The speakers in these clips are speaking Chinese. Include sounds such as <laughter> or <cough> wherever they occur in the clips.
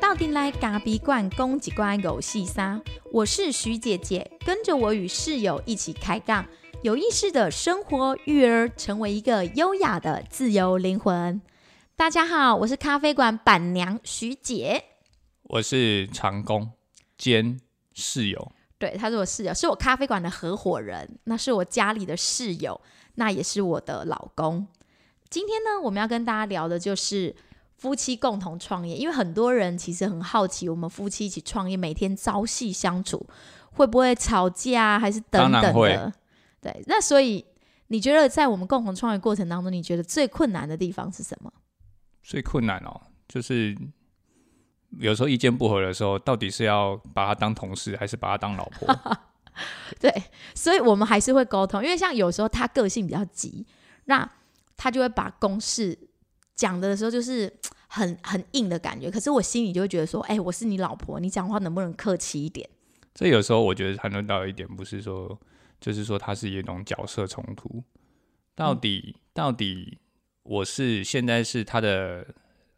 到底来咖比罐公几关狗细沙？我是徐姐姐，跟着我与室友一起开杠，有意识的生活育儿，成为一个优雅的自由灵魂。大家好，我是咖啡馆板娘徐姐。我是长工兼室友，对，他是我室友，是我咖啡馆的合伙人，那是我家里的室友，那也是我的老公。今天呢，我们要跟大家聊的就是夫妻共同创业，因为很多人其实很好奇，我们夫妻一起创业，每天朝夕相处，会不会吵架，还是等等的？对，那所以你觉得在我们共同创业过程当中，你觉得最困难的地方是什么？最困难哦，就是有时候意见不合的时候，到底是要把他当同事，还是把他当老婆？<laughs> 对，所以我们还是会沟通，因为像有时候他个性比较急，那他就会把公事讲的时候就是很很硬的感觉，可是我心里就会觉得说，哎、我是你老婆，你讲话能不能客气一点？这有时候我觉得谈论到一点，不是说，就是说他是一种角色冲突，到底、到底我是现在是他的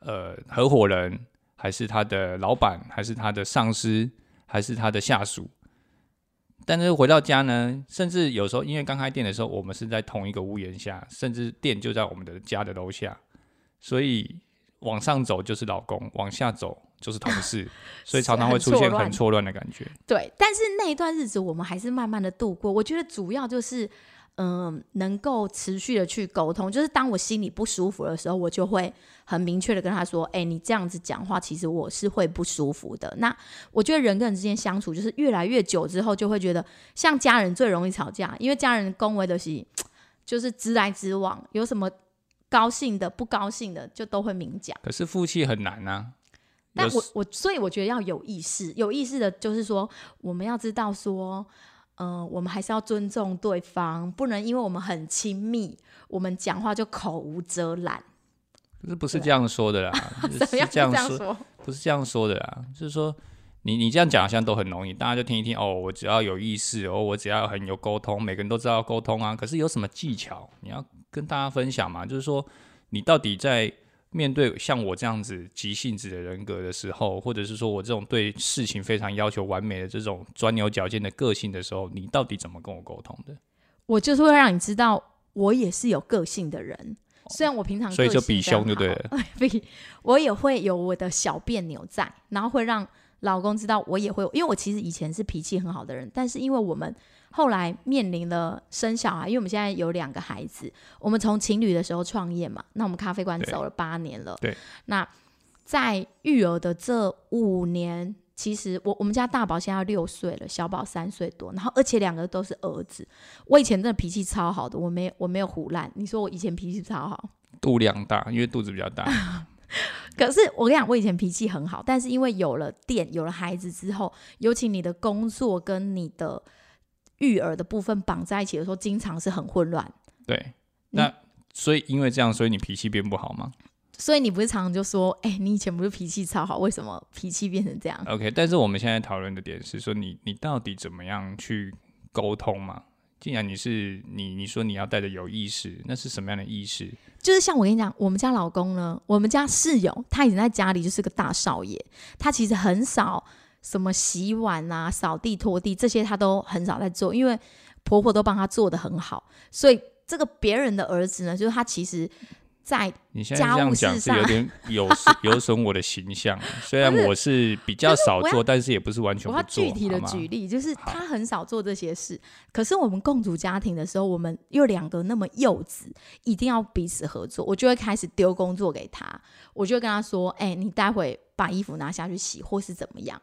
呃合伙人，还是他的老板，还是他的上司，还是他的下属？但是回到家呢，甚至有时候因为刚开店的时候，我们是在同一个屋檐下，甚至店就在我们的家的楼下，所以往上走就是老公，往下走就是同事，<laughs> 所以常常会出现很错乱的感觉。对，但是那一段日子我们还是慢慢的度过。我觉得主要就是，嗯、能够持续的去沟通。就是当我心里不舒服的时候，我就会很明确的跟他说：“哎、你这样子讲话，其实我是会不舒服的。”那我觉得人跟人之间相处，就是越来越久之后，就会觉得像家人最容易吵架，因为家人恭维的是就是直来直往，有什么高兴的、不高兴的，就都会明讲。可是夫妻很难啊。但我我所以我觉得要有意识，有意识的就是说，我们要知道说，嗯、我们还是要尊重对方，不能因为我们很亲密，我们讲话就口无遮拦。可是不是这样说的啦？<laughs> 是这样说，说？不是这样说的啦，就是说你你这样讲好像都很容易，大家就听一听哦，我只要有意识，哦，我只要很有沟通，每个人都知道沟通啊。可是有什么技巧你要跟大家分享嘛？就是说你到底在面对像我这样子急性子的人格的时候，或者是说我这种对事情非常要求完美的这种钻牛角尖的个性的时候，你到底怎么跟我沟通的？我就是会让你知道，我也是有个性的人。虽然我平常所以就比凶就对了。<laughs> 好，比我也会有我的小别扭在，然后会让老公知道我也会，因为我其实以前是脾气很好的人，但是因为我们后来面临了生小孩，因为我们现在有两个孩子，我们从情侣的时候创业嘛，那我们咖啡馆走了八年了，对，那在育儿的这五年。其实我我们家大宝现在要六岁了，小宝三岁多，然后而且两个都是儿子。我以前真的脾气超好的，我没我没有胡烂。你说我以前脾气超好，肚量大，因为肚子比较大。<laughs> <laughs> 可是我跟你讲，我以前脾气很好，但是因为有了店、有了孩子之后，尤其你的工作跟你的育儿的部分绑在一起的时候，经常是很混乱。对，那所以因为这样，所以你脾气变不好吗？所以你不是常常就说，哎、你以前不是脾气超好，为什么脾气变成这样？OK，但是我们现在讨论的点是说你，你到底怎么样去沟通嘛？既然你是你，你说你要带着有意识，那是什么样的意识？就是像我跟你讲，我们家老公呢，我们家室友他已经在家里就是个大少爷，他其实很少什么洗碗啊、扫地、拖地这些他都很少在做，因为婆婆都帮他做的很好，所以这个别人的儿子呢，就是他其实在你现在这样讲是有点有 <laughs> 有损我的形象。虽然我是比较少做，但是也不是完全我要不做。具体的举例，就是他很少做这些事，可是我们共组家庭的时候，我们又两个那么幼稚，一定要彼此合作，我就会开始丢工作给他，我就会跟他说：“哎、你待会把衣服拿下去洗，或是怎么样。”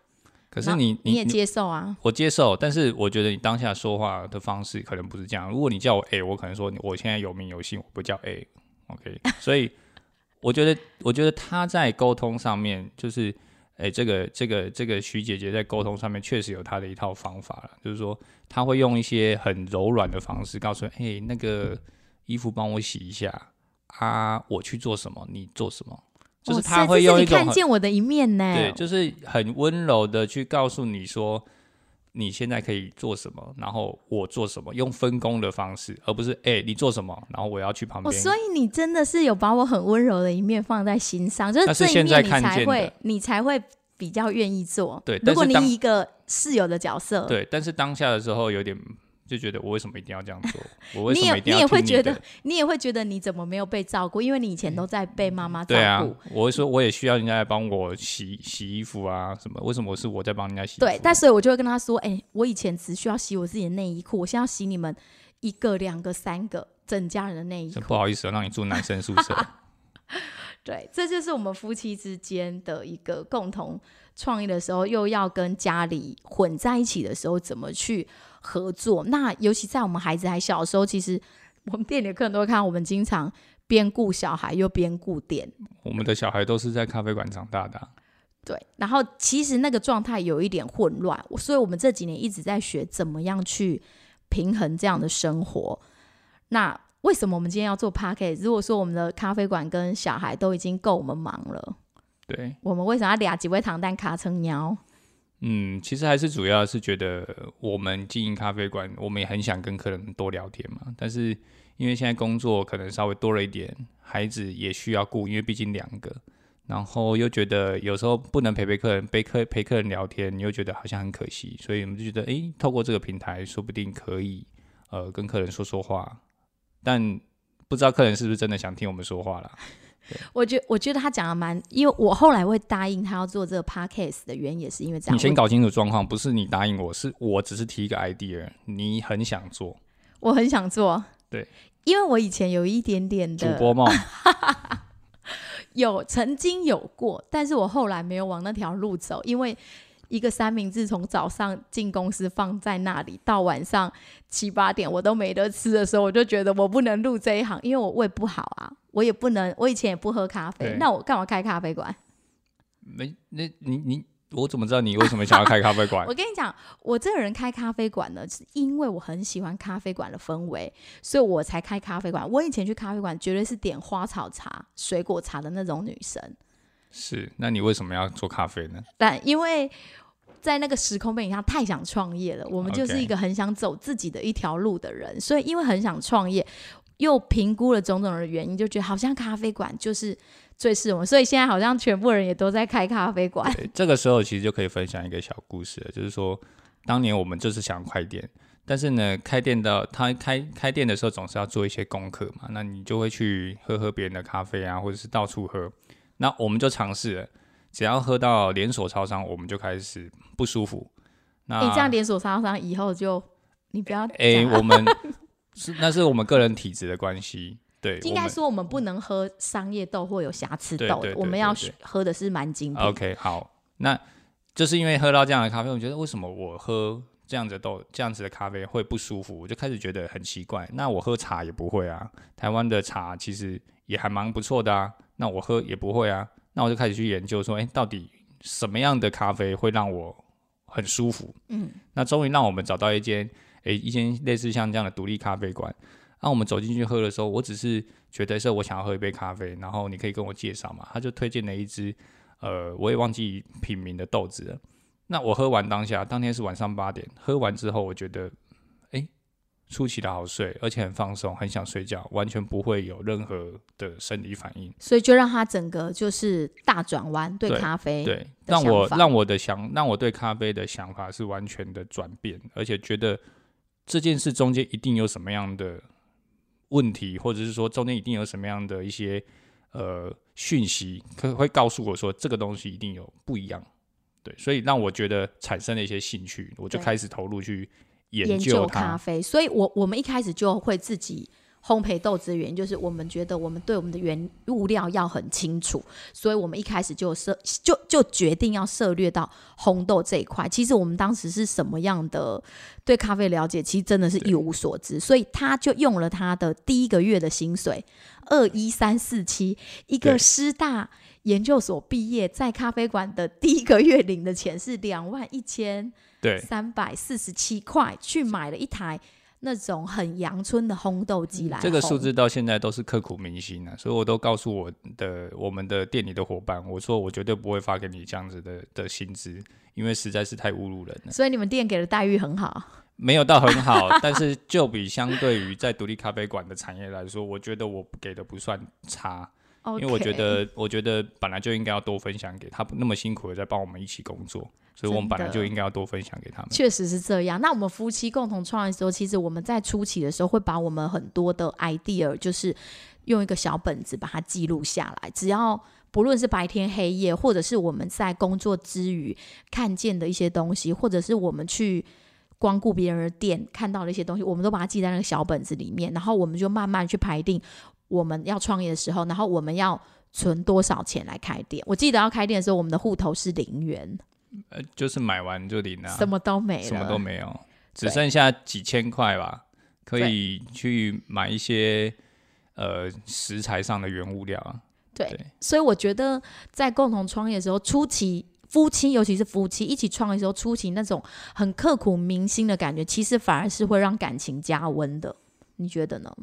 可是你你也接受啊？我接受，但是我觉得你当下说话的方式可能不是这样。如果你叫我 A，我可能说我现在有名有姓，我不叫 A。OK，所以我觉得，我觉得他在沟通上面，就是，哎、这个这个这个徐姐姐在沟通上面确实有她的一套方法了，就是说她会用一些很柔软的方式告诉你，哎、那个衣服帮我洗一下啊，我去做什么，你做什么，就是哦他这这是你会用一种很看见我的一面呢。对，就是很温柔的去告诉你说，你现在可以做什么，然后我做什么，用分工的方式，而不是哎、你做什么，然后我要去旁哦，边。所以你真的是有把我很温柔的一面放在心上，就是这一面你才会你才会比较愿意做。对如果你一个室友的角色，对，但是当下的时候有点就觉得我为什么一定要这样做？我为你也什么一定要你也会觉得你也会觉得你怎么没有被照顾？因为你以前都在被妈妈照对啊顾。，我会说我也需要人家来帮我洗洗衣服啊什么？为什么是我在帮人家洗？对，但所以我就会跟他说：“哎、我以前只需要洗我自己的内衣裤，我现在要洗你们一个、两个、三个整家人的内衣不好意思、啊，让你住男生宿舍。<laughs> 对，这就是我们夫妻之间的一个共同创业的时候，又要跟家里混在一起的时候，怎么去合作？那尤其在我们孩子还小的时候，其实我们店里的客人都会看，我们经常边顾小孩又边顾店。我们的小孩都是在咖啡馆长大的啊、对，然后其实那个状态有一点混乱，所以我们这几年一直在学怎么样去平衡这样的生活。那为什么我们今天要做 p a c k e t 如果说我们的咖啡馆跟小孩都已经够我们忙了，对，我们为什么要俩几位糖蛋卡成鸟？嗯，其实还是主要是觉得我们经营咖啡馆，我们也很想跟客人多聊天嘛。但是因为现在工作可能稍微多了一点，孩子也需要顾，因为毕竟两个，然后又觉得有时候不能陪陪客人，陪客陪客人聊天，你又觉得好像很可惜，所以我们就觉得，诶，透过这个平台，说不定可以呃跟客人说说话，但不知道客人是不是真的想听我们说话啦。我觉我觉得他讲的蛮，因为我后来会答应他要做这个 podcast 的原因也是因为这样。你先搞清楚状况，不是你答应我，是我只是提一个 idea，你很想做我很想做，对，因为我以前有一点点的主播梦。<laughs> 有曾经有过，但是我后来没有往那条路走，因为一个三明治从早上进公司放在那里，到晚上七八点我都没得吃的时候，我就觉得我不能入这一行，因为我胃不好啊，我也不能，我以前也不喝咖啡，那我干嘛开咖啡馆？没，那你你我怎么知道你为什么想要开咖啡馆 <laughs> 我？跟你讲，我这个人开咖啡馆呢，是因为我很喜欢咖啡馆的氛围，所以我才开咖啡馆。我以前去咖啡馆绝对是点花草茶、水果茶的那种女生，是，那你为什么要做咖啡呢？但因为在那个时空背景下太想创业了，我们就是一个很想走自己的一条路的人，所以因为很想创业，又评估了种种的原因，就觉得好像咖啡馆就是最适合我们，所以现在好像全部人也都在开咖啡馆。对，这个时候其实就可以分享一个小故事了，就是说，当年我们就是想开店，但是呢，开店到他开开店的时候，总是要做一些功课嘛，那你就会去喝喝别人的咖啡啊，或者是到处喝。那我们就尝试了，只要喝到连锁超商，我们就开始不舒服。那你、这样连锁超商以后就你不要诶、我们 <laughs> 是那是我们个人体质的关系，对，应该说我们不能喝商业豆或有瑕疵豆我们要喝的是蛮精品。OK，好，那就是因为喝到这样的咖啡，我觉得为什么我喝这样子的豆、这样子的咖啡会不舒服，我就开始觉得很奇怪。那我喝茶也不会啊，台湾的茶其实也还蛮不错的啊，那我喝也不会啊，那我就开始去研究说，哎、到底什么样的咖啡会让我很舒服？嗯，那终于让我们找到一间，诶、一间类似像这样的独立咖啡馆。那、我们走进去喝的时候，我只是觉得是我想要喝一杯咖啡，然后你可以跟我介绍嘛。他就推荐了一支，呃，我也忘记品名的豆子了。那我喝完当下，当天是晚上八点，喝完之后，我觉得，诶、出奇的好睡，而且很放松，很想睡觉，完全不会有任何的生理反应。所以就让他整个就是大转弯，对对咖啡，对，的让我让我的想让我对咖啡的想法是完全的转变，而且觉得这件事中间一定有什么样的问题，或者是说中间一定有什么样的一些呃讯息，可会告诉我说这个东西一定有不一样。对，所以让我觉得产生了一些兴趣，我就开始投入去研研究。咖啡，所以我我们一开始就会自己烘焙豆子的原因，就是我们觉得我们对我们的原物料要很清楚，所以我们一开始就涉就就决定要涉略到烘豆这一块。其实我们当时是什么样的对咖啡了解，其实真的是一无所知，所以他就用了他的第一个月的薪水二一三四七，一个师大。研究所毕业，在咖啡馆的第一个月领的钱是两万一千对三百四十七块，去买了一台那种很阳春的烘豆机来、这个数字到现在都是刻骨铭心啊，所以我都告诉我的我们的店里的伙伴，我说我绝对不会发给你这样子的的薪资，因为实在是太侮辱人了。所以你们店给的待遇很好。没有到很好，<laughs> 但是就比相对于在独立咖啡馆的产业来说，我觉得我给的不算差。因为我觉得，我觉得本来就应该要多分享给他，那么辛苦的在帮我们一起工作，所以我们本来就应该要多分享给他们。确实是这样。那我们夫妻共同创业的时候，其实我们在初期的时候会把我们很多的 idea，就是用一个小本子把它记录下来。只要不论是白天黑夜，或者是我们在工作之余看见的一些东西，或者是我们去光顾别人的店看到的一些东西，我们都把它记在那个小本子里面，然后我们就慢慢去排定。我们要创业的时候，然后我们要存多少钱来开店？我记得要开店的时候，我们的户头是零元，呃，就是买完就零了，什么都没了，什么都没有，只剩下几千块吧，可以去买一些呃食材上的原物料啊。对，所以我觉得在共同创业的时候，初期夫妻，尤其是夫妻一起创业的时候，初期那种很刻骨铭心的感觉，其实反而是会让感情加温的。你觉得呢？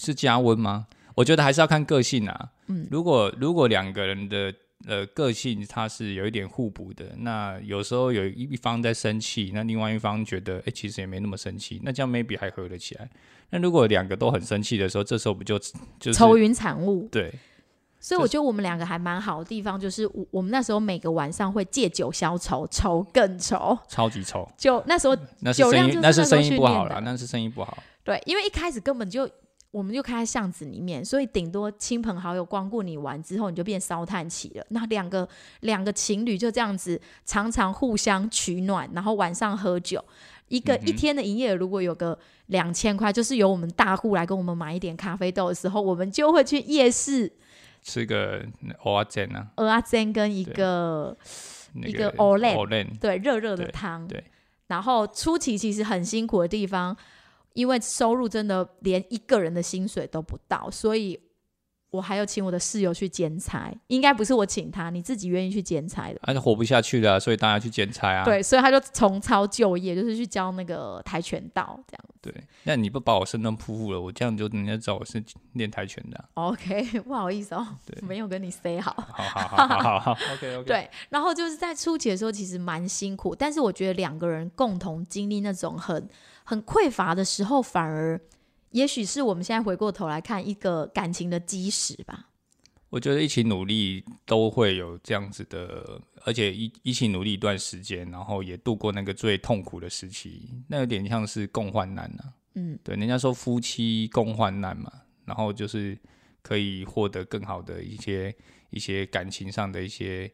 是加温吗？我觉得还是要看个性啊。嗯，如果如果两个人的呃个性它是有一点互补的，那有时候有一一方在生气，那另外一方觉得哎其实也没那么生气，那这样 maybe 还合得起来。那如果两个都很生气的时候，这时候不就就愁云惨雾？对。所以我觉得我们两个还蛮好的地方，就是我我们那时候每个晚上会借酒消愁，愁更愁，超级愁。就那时候 <laughs> 那是生意那是生意不好了，那是生意不好。对，因为一开始根本就。我们就开在巷子里面，所以顶多亲朋好友光顾你玩之后，你就变烧炭起了。那两个两个情侣就这样子，常常互相取暖，然后晚上喝酒。一个一天的营业额如果有个两千块，就是由我们大户来跟我们买一点咖啡豆的时候，我们就会去夜市吃个蚵仔煎啊，蚵仔煎跟一个一个蚵仔对热热的汤。对，然后初期其实很辛苦的地方。因为收入真的连一个人的薪水都不到，所以。我还要请我的室友去剪裁，应该不是我请他，你自己愿意去剪裁的。他就活不下去了，所以大家去剪裁啊。对，所以他就重操旧业，就是去教那个跆拳道这样。对，那你不把我身段铺户了，我这样就人家知道我是练跆拳的。OK，不好意思哦，没有跟你 say 好。好好好好 OK <laughs> OK。对，然后就是在初期的时候，其实蛮辛苦，但是我觉得两个人共同经历那种很很匮乏的时候，反而。也许是我们现在回过头来看一个感情的基石吧。我觉得一起努力都会有这样子的，而且一一起努力一段时间，然后也度过那个最痛苦的时期，那有点像是共患难啊。嗯，对，人家说夫妻共患难嘛，然后就是可以获得更好的一些一些感情上的一些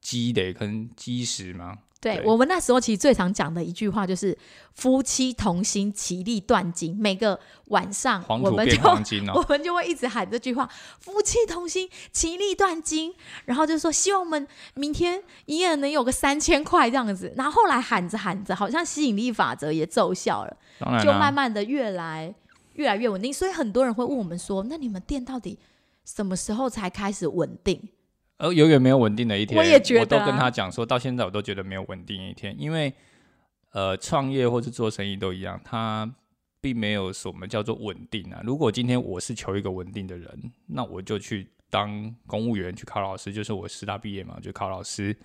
积累跟基石嘛。对我们那时候其实最常讲的一句话就是“夫妻同心，其利断金”。每个晚上我们就 <laughs> 我们就会一直喊这句话：“夫妻同心，其利断金。”然后就说希望我们明天营业额能有个三千块这样子。然后后来喊着喊着，好像吸引力法则也奏效了，就慢慢的越来越来越稳定。所以很多人会问我们说：“那你们店到底什么时候才开始稳定？”而永远没有稳定的一天，我也觉得，我都跟他讲说，到现在我都觉得没有稳定一天，因为呃，创业或是做生意都一样，他并没有什么叫做稳定啊。如果今天我是求一个稳定的人，那我就去当公务员去考老师，就是我师大毕业嘛，就考老师，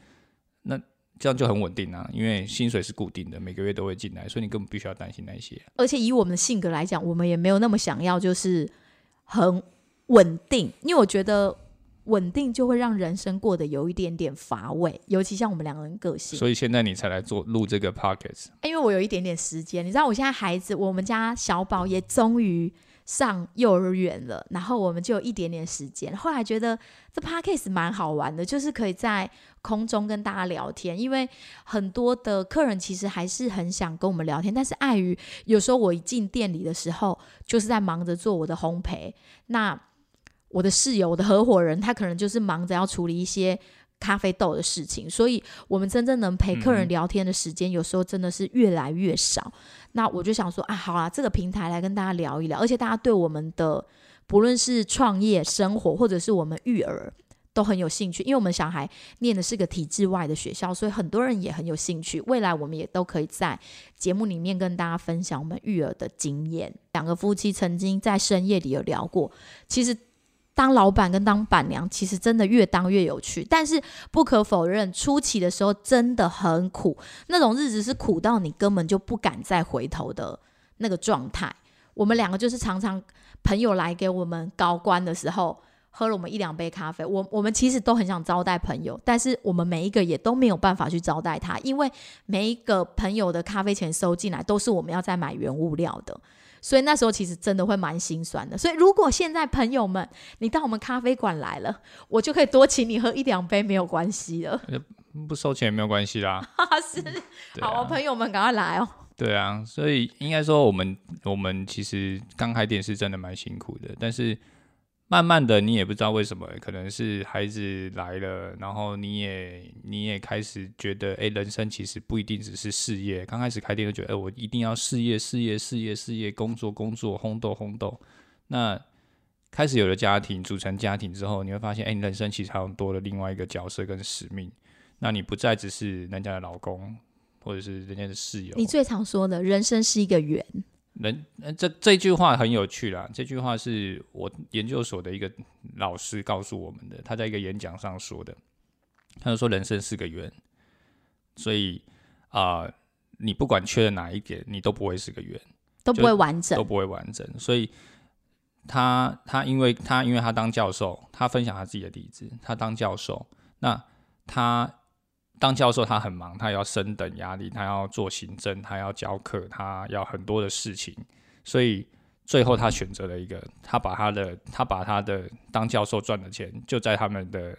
那这样就很稳定啊，因为薪水是固定的，每个月都会进来，所以你根本不需要担心那些。而且以我们的性格来讲，我们也没有那么想要就是很稳定，因为我觉得。稳定就会让人生过得有一点点乏味，尤其像我们两个人个性。所以现在你才来做录这个 podcast。因为我有一点点时间，你知道，我现在孩子，我们家小宝也终于上幼儿园了，然后我们就有一点点时间。后来觉得这 podcast 蛮好玩的，就是可以在空中跟大家聊天，因为很多的客人其实还是很想跟我们聊天，但是碍于有时候我一进店里的时候，就是在忙着做我的烘焙，那。我的室友，我的合伙人，他可能就是忙着要处理一些咖啡豆的事情，所以我们真正能陪客人聊天的时间，有时候真的是越来越少。那我就想说啊，好啦，这个平台来跟大家聊一聊，而且大家对我们的不论是创业、生活，或者是我们育儿，都很有兴趣，因为我们小孩念的是个体制外的学校，所以很多人也很有兴趣。未来我们也都可以在节目里面跟大家分享我们育儿的经验。两个夫妻曾经在深夜里有聊过，其实当老板跟当板娘，其实真的越当越有趣。但是不可否认，初期的时候真的很苦，那种日子是苦到你根本就不敢再回头的那个状态。我们两个就是常常朋友来给我们高官的时候。喝了我们一两杯咖啡，我我们其实都很想招待朋友，但是我们每一个也都没有办法去招待他，因为每一个朋友的咖啡钱收进来都是我们要再买原物料的，所以那时候其实真的会蛮心酸的。所以如果现在朋友们你到我们咖啡馆来了，我就可以多请你喝一两杯，没有关系的，<laughs> 不收钱也没有关系啦。<laughs> 是，好，朋友们赶快来哦。对啊，所以应该说我们我们其实刚开店是真的蛮辛苦的，但是。慢慢的，你也不知道为什么，可能是孩子来了，然后你也你也开始觉得，哎，人生其实不一定只是事业。刚开始开店就觉得，哎，我一定要事业，事业，事业，事业，工作，工作，轰动，轰动。那开始有了家庭，组成家庭之后，你会发现，哎，你人生其实还有多了另外一个角色跟使命。那你不再只是人家的老公，或者是人家的室友。你最常说的人生是一个圆。人，这这句话很有趣啦。这句话是我研究所的一个老师告诉我们的，他在一个演讲上说的。他就说：“人生是个圆，所以啊，你不管缺了哪一点，你都不会是个圆，都不会完整，都不会完整。所以他他因为他因为他当教授，他分享他自己的例子。他当教授，那他。当教授，他很忙，他要升等压力，他要做行政，他要教课，他要很多的事情，所以最后他选择了一个，他把他的他把他的当教授赚的钱，就在他们的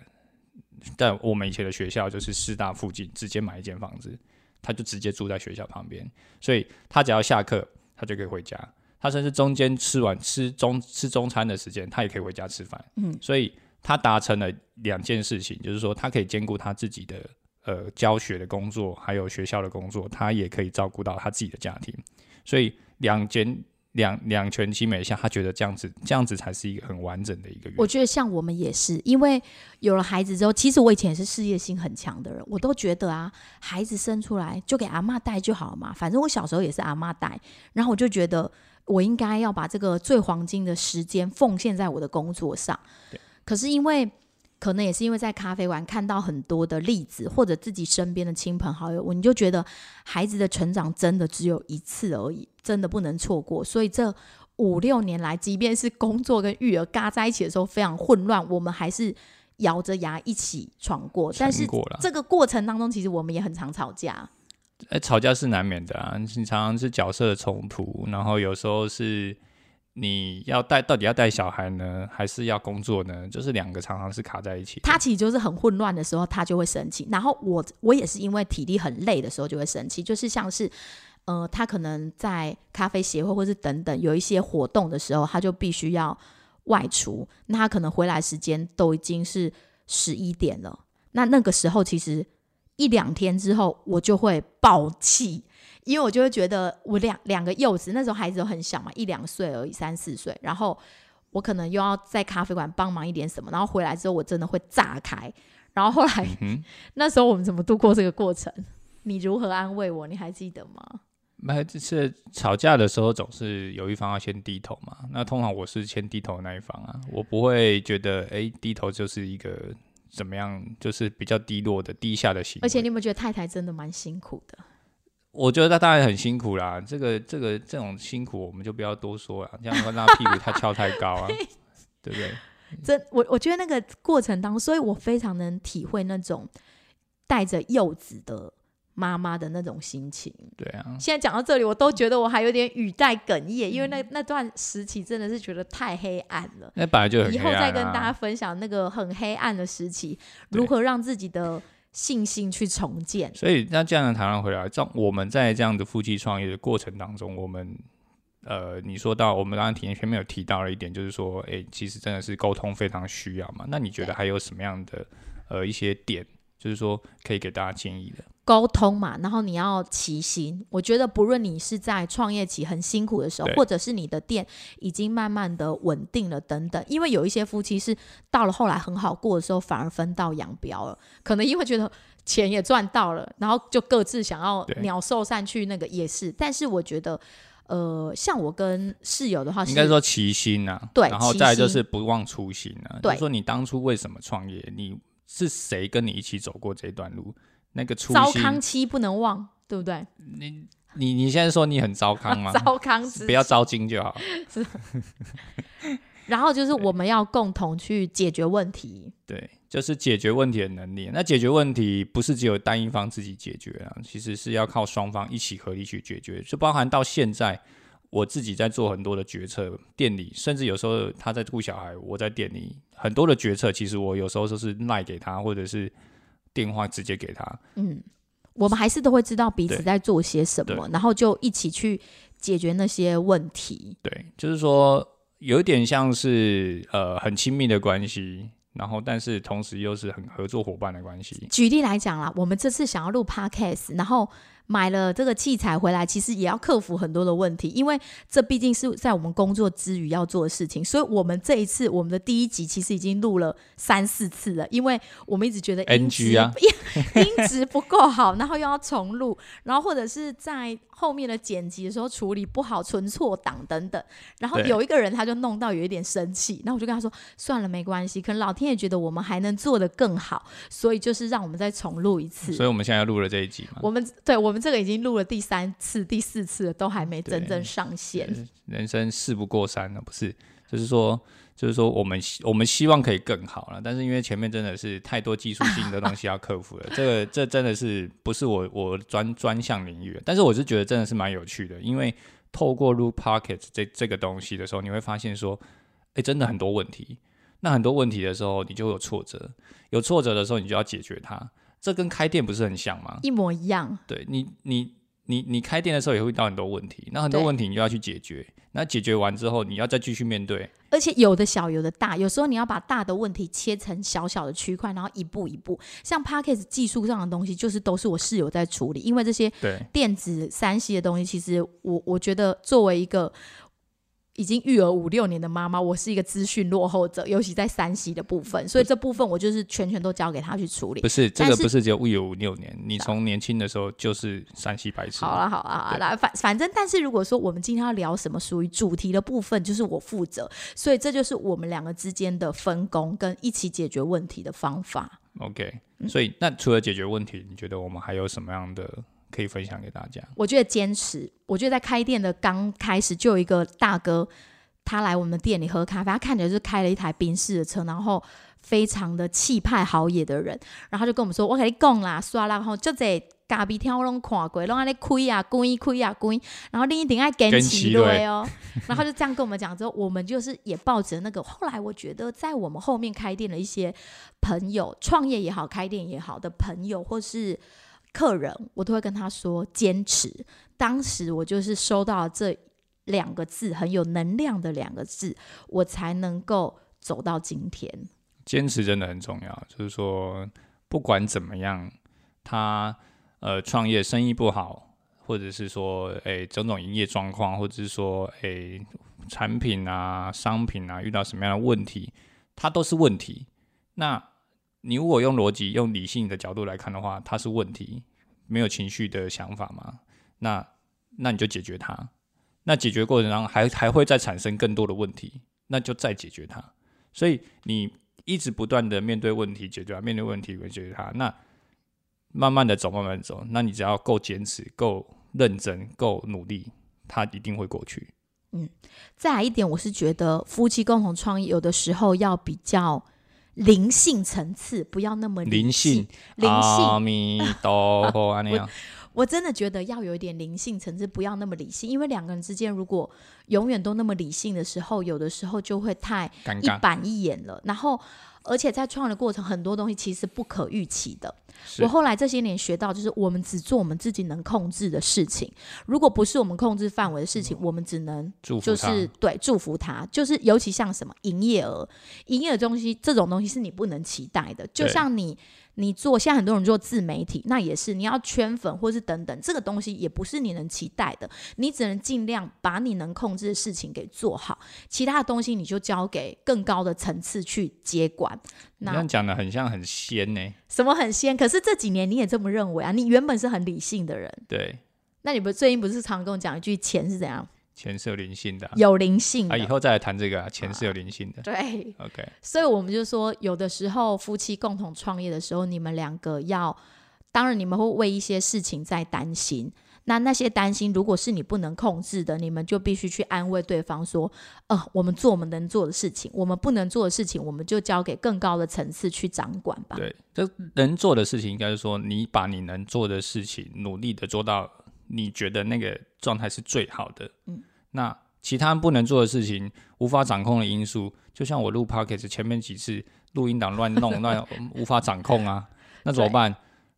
在我们以前的学校，就是师大附近，直接买一间房子，他就直接住在学校旁边，所以他只要下课，他就可以回家，他甚至中间吃完吃中吃中餐的时间，他也可以回家吃饭，嗯，所以他达成了两件事情，就是说他可以兼顾他自己的。呃，教学的工作还有学校的工作，他也可以照顾到他自己的家庭，所以两全两两全其美下，他觉得这样子这样子才是一个很完整的一个。我觉得像我们也是，因为有了孩子之后，其实我以前也是事业心很强的人，我都觉得啊，孩子生出来就给阿妈带就好了嘛，反正我小时候也是阿妈带，然后我就觉得我应该要把这个最黄金的时间奉献在我的工作上。可是因为。可能也是因为在咖啡馆看到很多的例子，或者自己身边的亲朋好友，我你就觉得孩子的成长真的只有一次而已，真的不能错过。所以这五六年来，即便是工作跟育儿嘎在一起的时候非常混乱，我们还是咬着牙一起闯过。<laughs> 但是这个过程当中，其实我们也很常吵架。哎，吵架是难免的啊，你常常是角色的冲突，然后有时候是。你要带到底要带小孩呢，还是要工作呢？就是两个常常是卡在一起。他其实就是很混乱的时候，他就会生气。然后我我也是因为体力很累的时候就会生气，就是像是呃，他可能在咖啡协会或是等等有一些活动的时候，他就必须要外出，那他可能回来时间都已经是十一点了。那那个时候其实一两天之后，我就会爆气。因为我就会觉得我两两个幼子那时候孩子都很小嘛，一两岁而已，三四岁。然后我可能又要在咖啡馆帮忙一点什么，然后回来之后我真的会炸开。然后后来嗯那时候我们怎么度过这个过程？你如何安慰我？你还记得吗？那就是吵架的时候总是有一方要先低头嘛。那通常我是先低头的那一方啊，我不会觉得哎低头就是一个怎么样，就是比较低落的低下的行为。而且你有没有觉得太太真的蛮辛苦的？我觉得他当然很辛苦啦，这个这个这种辛苦我们就不要多说了，这样会让屁股他翘太高啊，<laughs> 对不对？<laughs> 真我我觉得那个过程当中，所以我非常能体会那种带着幼子的妈妈的那种心情。对啊，现在讲到这里，我都觉得我还有点语带哽咽，因为那那段时期真的是觉得太黑暗了。那本来就很以后再跟大家分享那个很黑暗的时期，如何让自己的。信心去重建，所以那这样的谈论回来，这我们在这样的夫妻创业的过程当中，我们呃，你说到我们刚刚体验前面有提到了一点，就是说，哎，其实真的是沟通非常需要嘛。那你觉得还有什么样的呃一些点就是说可以给大家建议的。沟通嘛，然后你要齐心。我觉得不论你是在创业期很辛苦的时候，或者是你的店已经慢慢的稳定了等等，因为有一些夫妻是到了后来很好过的时候，反而分道扬镳了，可能因为觉得钱也赚到了，然后就各自想要鸟兽散去那个也是。但是我觉得，呃，像我跟室友的话是，应该说齐心呐、对然后再就是不忘初心啊。对就是说你当初为什么创业？你是谁跟你一起走过这段路？那个初糟心，糠期不能忘，对不对？你你现在说你很糟糠吗？<laughs> 糟糠之不要糟心就好。<laughs> 然后就是我们要共同去解决问题。对，就是解决问题的能力。那解决问题不是只有单一方自己解决啊，其实是要靠双方一起合力去解决。就包含到现在，我自己在做很多的决策，店里甚至有时候他在顾小孩，我在店里很多的决策，其实我有时候都是赖给他，或者是电话直接给他。嗯，我们还是都会知道彼此在做些什么，然后就一起去解决那些问题。对，就是说有一点像是呃很亲密的关系，然后但是同时又是很合作伙伴的关系。举例来讲啦，我们这次想要录 podcast，然后买了这个器材回来，其实也要克服很多的问题，因为这毕竟是在我们工作之余要做的事情，所以我们这一次我们的第一集其实已经录了三四次了，因为我们一直觉得音质 NG 啊 <laughs> 音质不够好，然后又要重录，然后或者是在后面的剪辑的时候处理不好，存错档等等。然后有一个人他就弄到有一点生气，然后我就跟他说：“算了，没关系，可能老天爷觉得我们还能做得更好，所以就是让我们再重录一次。”所以我们现在录了这一集嘛。我们对我们这个已经录了第三次、第四次了，都还没真正上线。人生事不过三了，不是？就是说，就是说，我们希我们希望可以更好了，但是因为前面真的是太多技术性的东西要克服了，<laughs> 这个这真的是不是我我专专项领域，但是我是觉得真的是蛮有趣的，因为透过录 Pocket 这这个东西的时候，你会发现说，哎，真的很多问题。那很多问题的时候，你就会有挫折，有挫折的时候，你就要解决它。这跟开店不是很像吗？一模一样，对你，你你你开店的时候也会遇到很多问题，那很多问题你就要去解决。那解决完之后，你要再继续面对。而且有的小，有的大，有时候你要把大的问题切成小小的区块，然后一步一步。像 p a c k a g e 技术上的东西，就是都是我室友在处理，因为这些对，电子三 C 的东西，其实我我觉得作为一个已经育儿五六年的妈妈，我是一个资讯落后者，尤其在山西的部分，所以这部分我就是全权都交给他去处理不。是这个不是只有育儿五六年，你从年轻的时候就是山西白痴。好了好了好对了，反反正，但是如果说我们今天要聊什么属于主题的部分，就是我负责，所以这就是我们两个之间的分工跟一起解决问题的方法。OK，嗯所以那除了解决问题，你觉得我们还有什么样的可以分享给大家？我觉得坚持，我觉得在开店的刚开始就有一个大哥，他来我们店里喝咖啡，他看起来就是开了一台宾士的车，然后非常的气派豪野的人，然后他就跟我们说：“我跟你讲啦，刷啦，然后就这咖啡厅我拢看过，拢安尼开啊关开啊关，然后另一顶爱坚持对哦。”然后就这样跟我们讲之后，我们就是也抱着那个。后来我觉得，在我们后面开店的一些朋友，创业也好，开店也好的朋友，或是客人，我都会跟他说坚持。当时我就是收到这两个字，很有能量的两个字，我才能够走到今天。坚持真的很重要，就是说不管怎么样，他呃创业生意不好，或者是说诶种种营业状况，或者是说诶产品啊、商品啊遇到什么样的问题，它都是问题。那你如果用逻辑、用理性的角度来看的话，它是问题，没有情绪的想法嘛？那那你就解决它。那解决过程当中还还会再产生更多的问题，那就再解决它。所以你一直不断的面对问题，解决它，面对问题，解决它。那慢慢的走，慢慢走。那你只要够坚持、够认真、够努力，它一定会过去。嗯再来一点，我是觉得夫妻共同创业有的时候要比较灵性层次，不要那么理灵性，灵性阿弥陀佛，<laughs> 安那样。我真的觉得要有一点灵性层次，不要那么理性，因为两个人之间如果永远都那么理性的时候，有的时候就会太，一板一眼了。然后，而且在创业的过程，很多东西其实不可预期的。我后来这些年学到，就是我们只做我们自己能控制的事情，如果不是我们控制范围的事情，我们只能就。是对祝福他，就是尤其像什么营业额，营业额东西这种东西是你不能期待的，就像你你做现在很多人做自媒体，那也是你要圈粉或是等等，这个东西也不是你能期待的，你只能尽量把你能控制的事情给做好，其他的东西你就交给更高的层次去接管。那你这样讲的很像很仙呢、什么很仙？可是这几年你也这么认为啊？你原本是很理性的人，对，那你不最近不是常跟我讲一句钱是怎样钱是有灵性的啊、有灵性的？啊以后再来谈这个啊，钱是有灵性的。对，OK，所以我们就说，有的时候夫妻共同创业的时候，你们两个要，当然你们会为一些事情在担心。那那些担心，如果是你不能控制的，你们就必须去安慰对方说：“呃，我们做我们能做的事情，我们不能做的事情，我们就交给更高的层次去掌管吧。”对，这能做的事情应该是说，你把你能做的事情努力的做到你觉得那个状态是最好的。嗯，那其他不能做的事情，无法掌控的因素，就像我录 podcast 前面几次录音档乱弄，<laughs> 那无法掌控啊，那怎么办？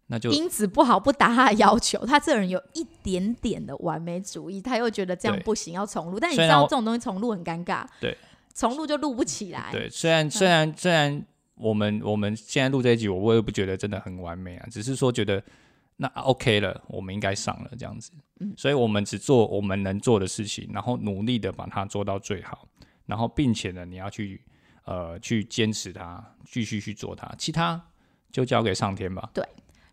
那就音质不好不达他的要求，他这个人有一点点的完美主义，他又觉得这样不行，要重录。但你知道这种东西重录很尴尬，对，重录就录不起来。对，虽然虽然虽然我们我们现在录这一集，我我也不觉得真的很完美啊，只是说觉得那 OK 了，我们应该上了这样子。嗯所以我们只做我们能做的事情，然后努力的把它做到最好，然后并且呢，你要去呃去坚持它，继续去做它，其他就交给上天吧。对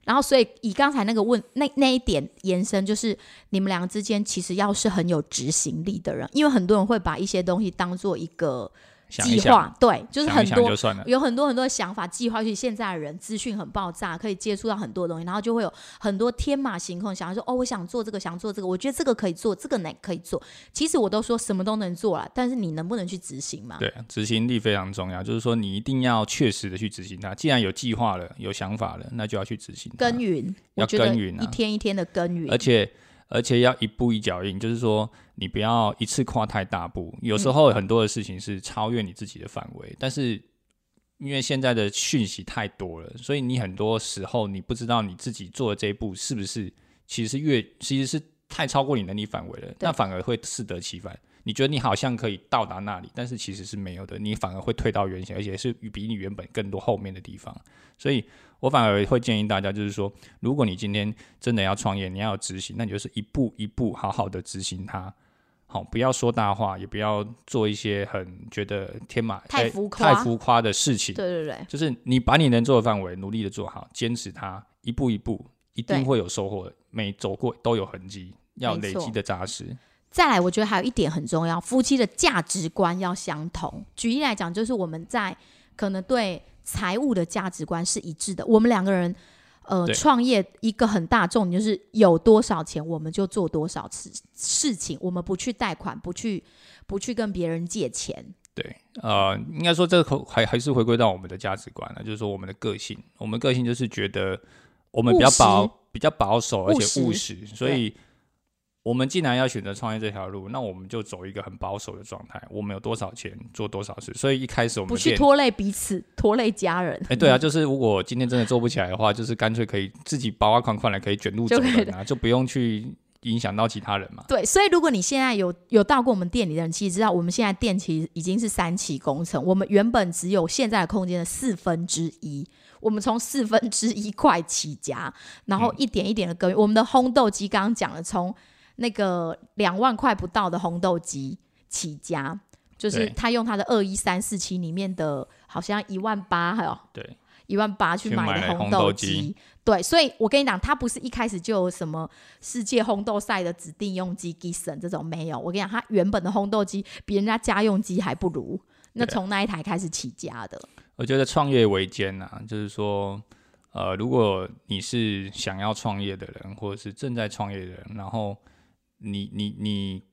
然后，所以以刚才那个问那那一点延伸，就是你们两个之间其实要是很有执行力的人，因为很多人会把一些东西当做一个想一想，计划，对，就是很多。有很多很多的想法计划，去现在的人资讯很爆炸，可以接触到很多东西，然后就会有很多天马行空，想要说哦，我想做这个，想做这个，我觉得这个可以做，这个呢可以做。其实我都说什么都能做了，但是你能不能去执行嘛？对，执行力非常重要，就是说你一定要确实的去执行它。既然有计划了，有想法了，那就要去执行它。耕耘，要耕耘啊一天一天的耕耘而，且而且要一步一脚印，就是说你不要一次跨太大步。有时候很多的事情是超越你自己的范围，但是因为现在的讯息太多了，所以你很多时候你不知道你自己做的这一步是不是其实是越其实是太超过你能力范围了，那反而会适得其反。你觉得你好像可以到达那里，但是其实是没有的，你反而会退到原形，而且是比你原本更多后面的地方。所以我反而会建议大家，就是说，如果你今天真的要创业，你要有执行，那你就是一步一步好好的执行它。好，不要说大话，也不要做一些很觉得天马哎太浮夸太浮夸的事情。对对对，就是你把你能做的范围努力的做好，坚持它，一步一步，一定对会有收获的。每走过都有痕迹，要累积的扎实。再来，我觉得还有一点很重要，夫妻的价值观要相同。举例来讲，就是我们在可能对财务的价值观是一致的。我们两个人，呃，创业一个很大重点就是有多少钱我们就做多少事事情，我们不去贷款，不去不去跟别人借钱。对，呃，应该说这个还还是回归到我们的价值观了，就是说我们的个性，我们个性就是觉得我们比较保比较保守，而且务实实，所以我们既然要选择创业这条路，那我们就走一个很保守的状态。我们有多少钱做多少事，所以一开始我们不去拖累彼此，拖累家人。哎、对啊，就是如果今天真的做不起来的话，就是干脆可以自己包啊款款来，可以卷入走人啊，就不用去影响到其他人嘛。对，所以如果你现在有有到过我们店里的人，其实知道我们现在店其实已经是三期工程，我们原本只有现在的空间的四分之一，我们从四分之一块起家，然后一点一点的耕耘。我们的烘豆机刚刚讲了，从那个两万块不到的烘豆机起家，就是他用他的二一三四七里面的，好像一万八，还有对，一万八去去买的烘豆豆机机。对，所以我跟你讲，他不是一开始就有什么世界烘豆赛的指定用机 Gibson 这种没有。我跟你讲，他原本的烘豆机比人家家用机还不如。那从那一台开始起家的，我觉得创业维艰呐，就是说，呃，如果你是想要创业的人，或者是正在创业的人，然后你你你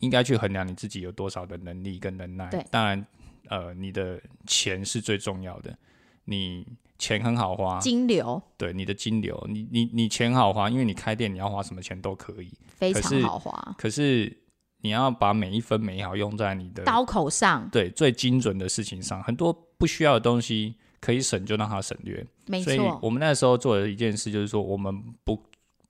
应该去衡量你自己有多少的能力跟能耐对。当然，呃，你的钱是最重要的，你钱很好花，金流对你的金流，你你你钱好花，因为你开店你要花什么钱都可以，非常好花，可是你要把每一分每一毫用在你的刀口上对最精准的事情上，很多不需要的东西可以省就让它省略。所以没错，我们那时候做的一件事就是说，我们不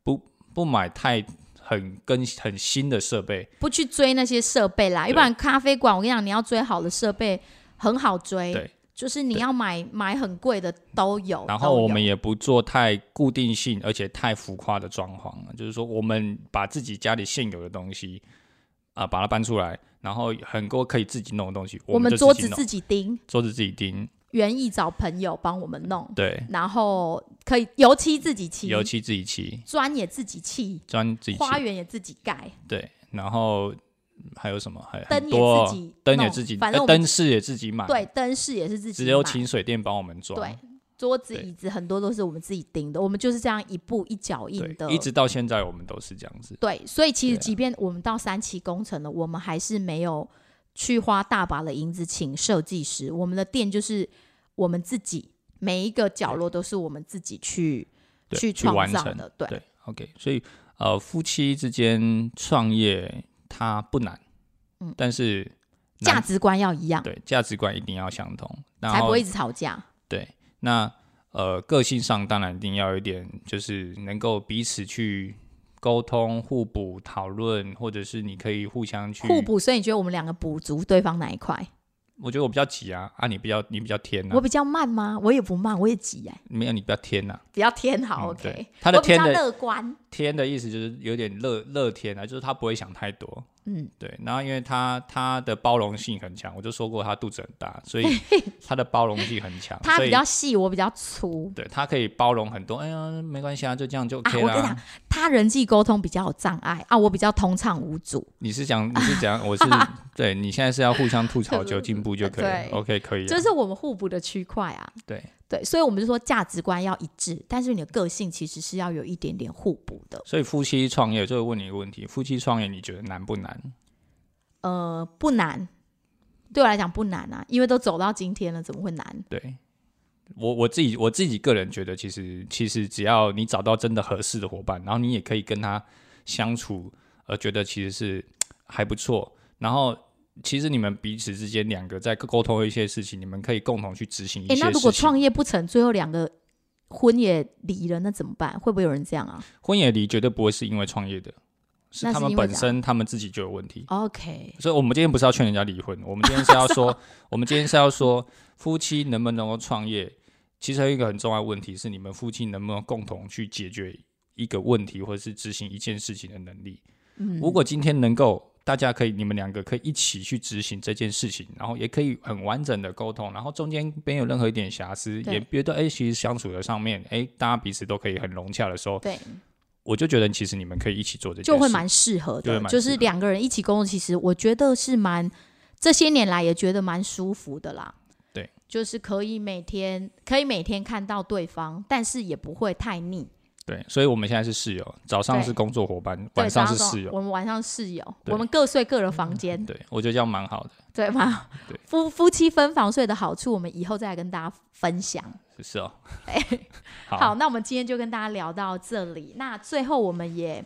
不不买太很跟很新的设备，不去追那些设备啦，对。要不然咖啡馆我跟你讲，你要追好的设备很好追，对。就是你要买买很贵的都有。然后我们也也不做太固定性，而且太浮夸的装潢了。就是说，我们把自己家里现有的东西啊、把它搬出来，然后很多可以自己弄的东西，我们桌子自己钉，桌子自己钉，园艺找朋友帮我们弄，对，然后可以油漆自己漆，油漆自己漆，砖也自己砌，砖自己花，园也自己盖，对，然后还有什么？还有灯也自己灯也弄自己，反正灯饰也自己买，对，灯饰也是自己只有买。请水电帮我们装，对，桌子椅子很多都是我们自己钉的，我们就是这样一步一脚印的，一直到现在我们都是这样子。对，所以其实即便我们到三期工程了，我们还是没有去花大把的银子请设计师，我们的店就是我们自己每一个角落都是我们自己去去去完成创造的，对。对，OK，所以呃，夫妻之间创业它不难，嗯。但是价值观要一样，对价值观一定要相同，才不会一直吵架。对那呃个性上当然一定要有一点，就是能够彼此去沟通、互补、讨论，或者是你可以互相去互。补，所以你觉得我们两个补足对方哪一块？我觉得我比较急啊，啊你比较你比较天呐、我比较慢吗？我也不慢，我也急哎、没有你比较天呐、比较天好、嗯 OK。他的天的乐观，天的意思就是有点乐乐天啊，就是他不会想太多。嗯，对，然后因为他他的包容性很强，我就说过他肚子很大，所以他的包容性很强，他比较细，我比较粗。对他可以包容很多。哎呀，没关系啊，就这样就啊，OK 啦。我跟你讲，他人际沟通比较有障碍啊，我比较通畅无阻。你是讲你是讲我是 <laughs> 对你现在是要互相吐槽 <laughs> 就进步就可以了，OK 可以啊。这是我们互补的区块啊。对对，所以我们就说价值观要一致，但是你的个性其实是要有一点点互补的。所以夫妻创业，就会问你一个问题：夫妻创业你觉得难不难？呃，不难，对我来讲不难啊，因为都走到今天了，怎么会难？对我我自己我自己个人觉得，其实其实只要你找到真的合适的伙伴，然后你也可以跟他相处，呃，觉得其实是 <tsk> 还不错。然后其实你们彼此之间两个在沟通一些事情，你们可以共同去执行一些，事情。那如果创业不成，最后两个婚也离了，那怎么办？会不会有人这样啊婚也离，绝对不会是因为创业的，是他们本身他们自己就有问题。？OK，所以，我们今天不是要劝人家离婚，我们今天是要说，<laughs> 我们今天是要说，夫妻能不能够创业，其实还有一个很重要的问题是，你们夫妻能不能共同去解决一个问题，或者是执行一件事情的能力。嗯，如果今天能够，大家可以，你们两个可以一起去执行这件事情，然后也可以很完整的沟通，然后中间没有任何一点瑕疵，也觉得哎，其实相处的上面，哎，大家彼此都可以很融洽的时候，对，我就觉得其实你们可以一起做这件事，就会蛮适合的，就是两个人一起工作，其实我觉得是蛮这些年来也觉得蛮舒服的啦。对，就是可以每天可以每天看到对方，但是也不会太腻。对，所以我们现在是室友，早上是工作伙伴，晚上是室友。我们晚上室友，我们各睡各的房间，对，我觉得这样蛮好的。对吗 <laughs> 对？夫夫妻分房睡的好处，我们以后再来跟大家分享。是哦。哎 <laughs> 好，那我们今天就跟大家聊到这里。那最后我们也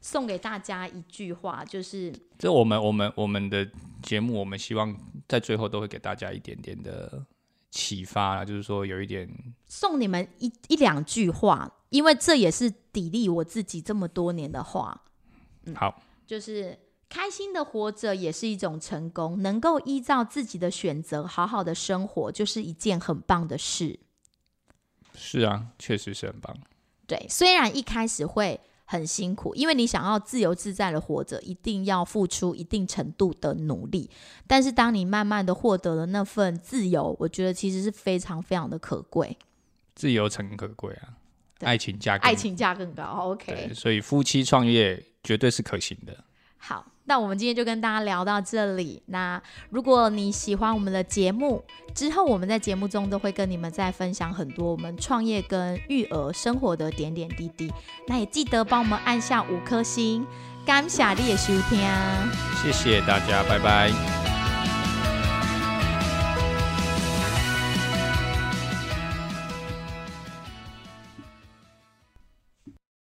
送给大家一句话，就是这我们我们我们的节目，我们希望在最后都会给大家一点点的启发啦，就是说有一点送你们一一两句话，因为这也是砥砺我自己这么多年的话，好，就是开心的活着也是一种成功，能够依照自己的选择好好的生活，就是一件很棒的事。是啊，确实是很棒。对，虽然一开始会很辛苦，因为你想要自由自在的活着，一定要付出一定程度的努力。但是当你慢慢的获得了那份自由，我觉得其实是非常非常的可贵，自由诚可贵啊，对爱情价更爱情价更高。OK，对，所以夫妻创业绝对是可行的。好，那我们今天就跟大家聊到这里。那如果你喜欢我们的节目，之后我们在节目中都会跟你们再分享很多我们创业跟育儿生活的点点滴滴。那也记得帮我们按下五颗星，感谢你的收听。谢谢大家，拜拜。